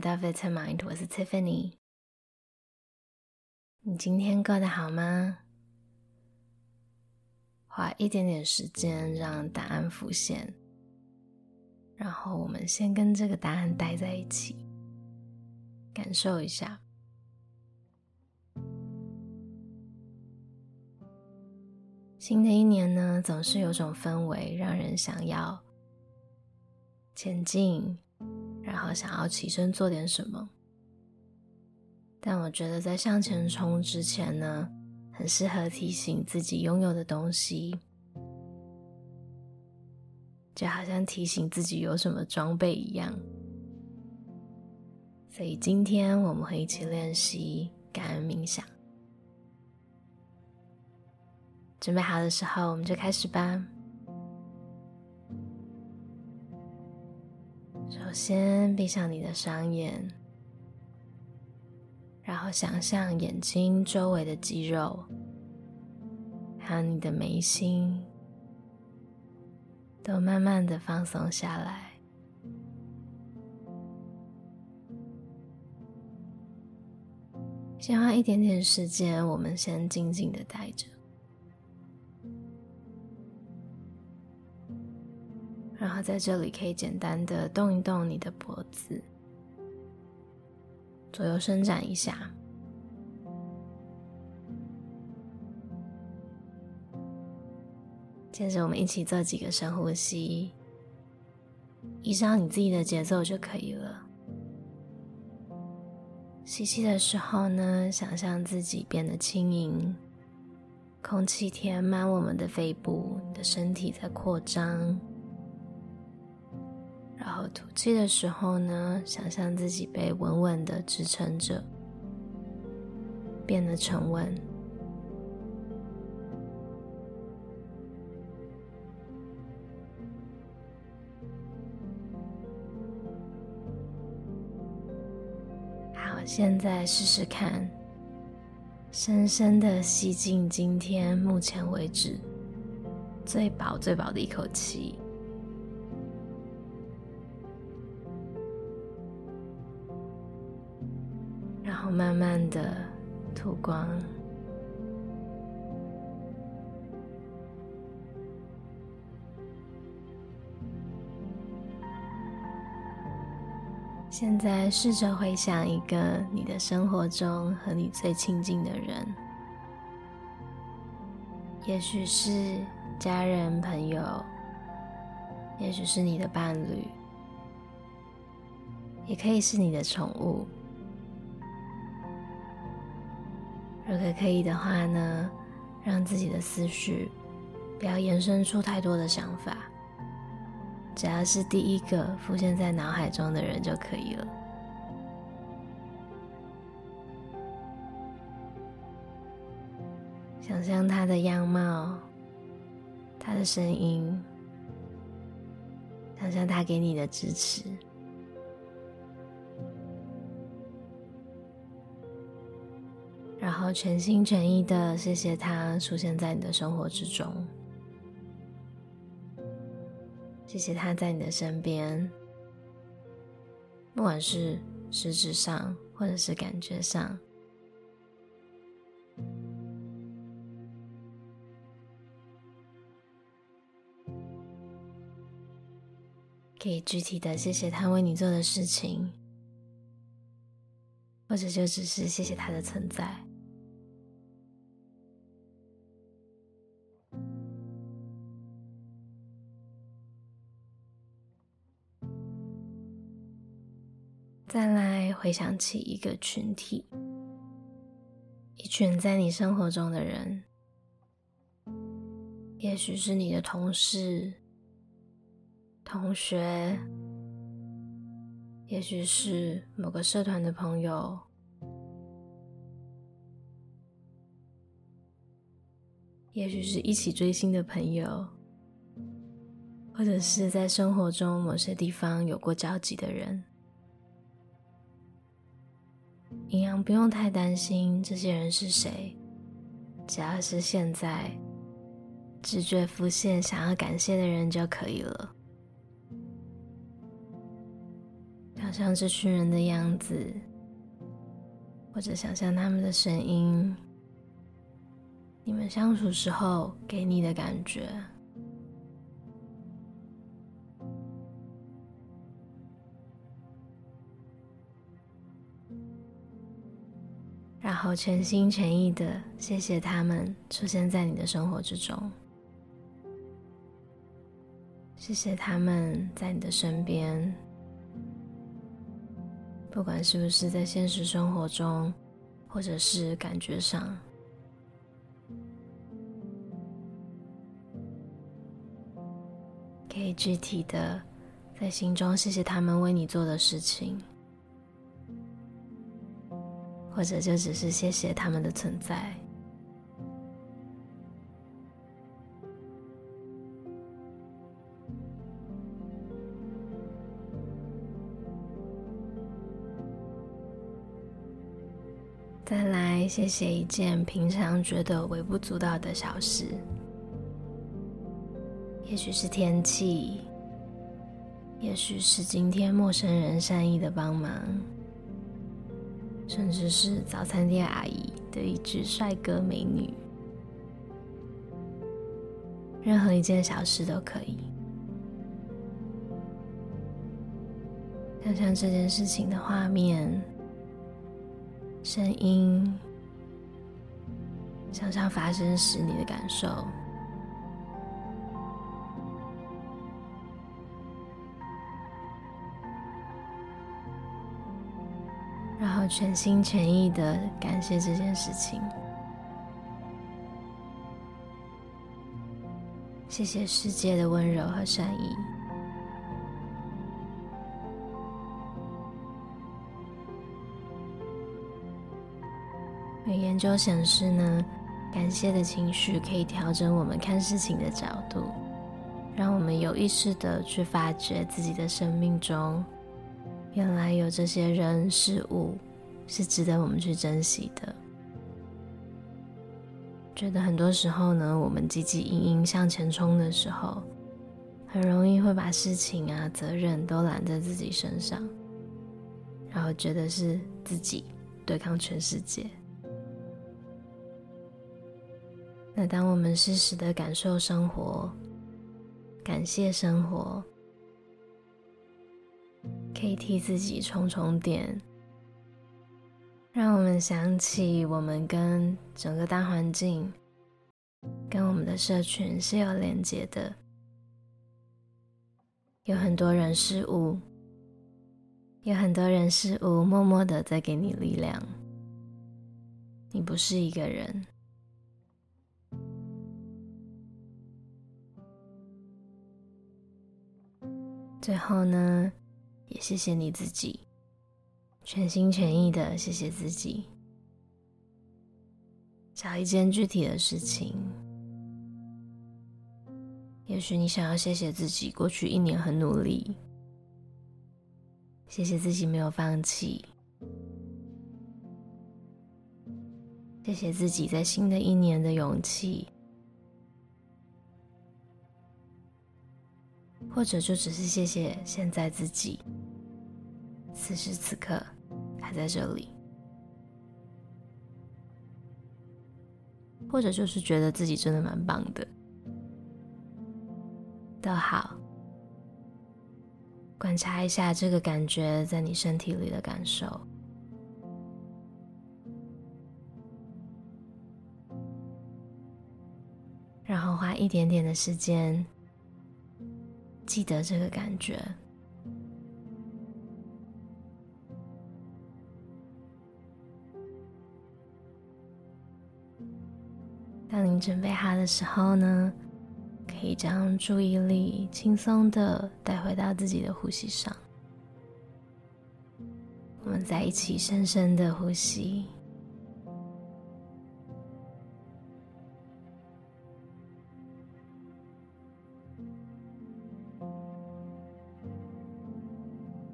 来到 Vitamind，我是 Tiffany。你今天过得好吗？花一点点时间让答案浮现，然后我们先跟这个答案待在一起，感受一下。新的一年呢，总是有种氛围，让人想要前进，然后想要起身做点什么。但我觉得在向前冲之前呢，很适合提醒自己拥有的东西，就好像提醒自己有什么装备一样。所以今天我们会一起练习感恩冥想。准备好的时候，我们就开始吧。首先，闭上你的双眼，然后想象眼睛周围的肌肉，还有你的眉心，都慢慢的放松下来。先花一点点时间，我们先静静的待着。然后在这里可以简单的动一动你的脖子，左右伸展一下。接着我们一起做几个深呼吸，依照你自己的节奏就可以了。吸气的时候呢，想象自己变得轻盈，空气填满我们的肺部，你的身体在扩张。然后吐气的时候呢，想象自己被稳稳的支撑着，变得沉稳。好，现在试试看，深深的吸进今天目前为止最饱最饱的一口气。然后慢慢的吐光。现在试着回想一个你的生活中和你最亲近的人，也许是家人、朋友，也许是你的伴侣，也可以是你的宠物。如果可以的话呢，让自己的思绪不要延伸出太多的想法，只要是第一个浮现在脑海中的人就可以了。想象他的样貌，他的声音，想象他给你的支持。然后全心全意的谢谢他出现在你的生活之中，谢谢他在你的身边，不管是实质上或者是感觉上，可以具体的谢谢他为你做的事情，或者就只是谢谢他的存在。再来回想起一个群体，一群在你生活中的人，也许是你的同事、同学，也许是某个社团的朋友，也许是一起追星的朋友，或者是在生活中某些地方有过交集的人。一样不用太担心这些人是谁，只要是现在直觉浮现想要感谢的人就可以了。想想象这群人的样子，或者想象他们的声音，你们相处时候给你的感觉。然后全心全意的谢谢他们出现在你的生活之中，谢谢他们在你的身边，不管是不是在现实生活中，或者是感觉上，可以具体的在心中谢谢他们为你做的事情。或者就只是谢谢他们的存在。再来，谢谢一件平常觉得微不足道的小事，也许是天气，也许是今天陌生人善意的帮忙。甚至是早餐店阿姨的一句“帅哥美女”，任何一件小事都可以。想想这件事情的画面、声音，想象发生时你的感受。全心全意的感谢这件事情，谢谢世界的温柔和善意。有研究显示呢，感谢的情绪可以调整我们看事情的角度，让我们有意识的去发掘自己的生命中。原来有这些人事物是值得我们去珍惜的。觉得很多时候呢，我们汲汲营营向前冲的时候，很容易会把事情啊、责任都揽在自己身上，然后觉得是自己对抗全世界。那当我们适时的感受生活，感谢生活。可以替自己充充电，让我们想起我们跟整个大环境、跟我们的社群是有连接的。有很多人事物，有很多人事物默默的在给你力量。你不是一个人。最后呢，也谢谢你自己，全心全意的谢谢自己。找一件具体的事情，也许你想要谢谢自己过去一年很努力，谢谢自己没有放弃，谢谢自己在新的一年的勇气。或者就只是谢谢现在自己，此时此刻还在这里，或者就是觉得自己真的蛮棒的，都好。观察一下这个感觉在你身体里的感受，然后花一点点的时间。记得这个感觉。当你准备好的时候呢，可以将注意力轻松的带回到自己的呼吸上。我们在一起深深的呼吸。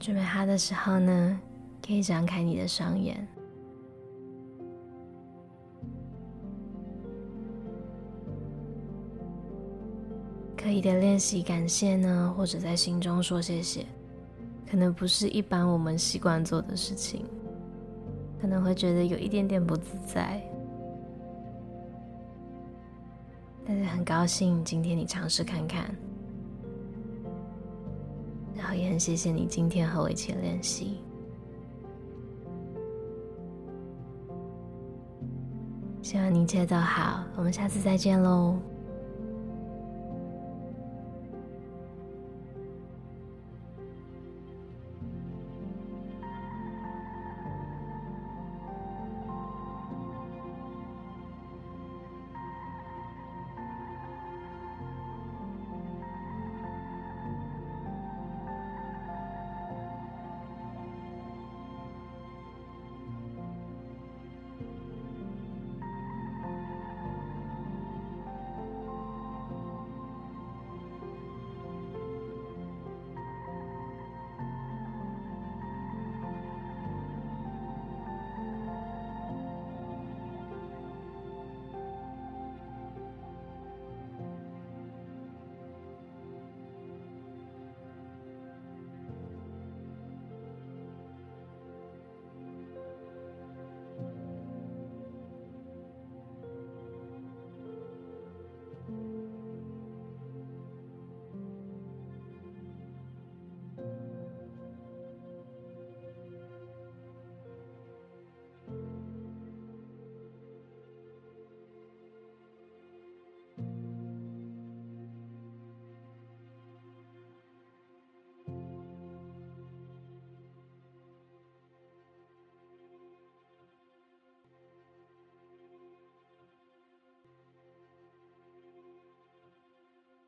准备好的时候呢，可以张开你的双眼。可以的练习感谢呢，或者在心中说谢谢，可能不是一般我们习惯做的事情，可能会觉得有一点点不自在。但是很高兴今天你尝试看看，然后也很谢谢你今天和我一起练习。希望你一切都好，我们下次再见喽。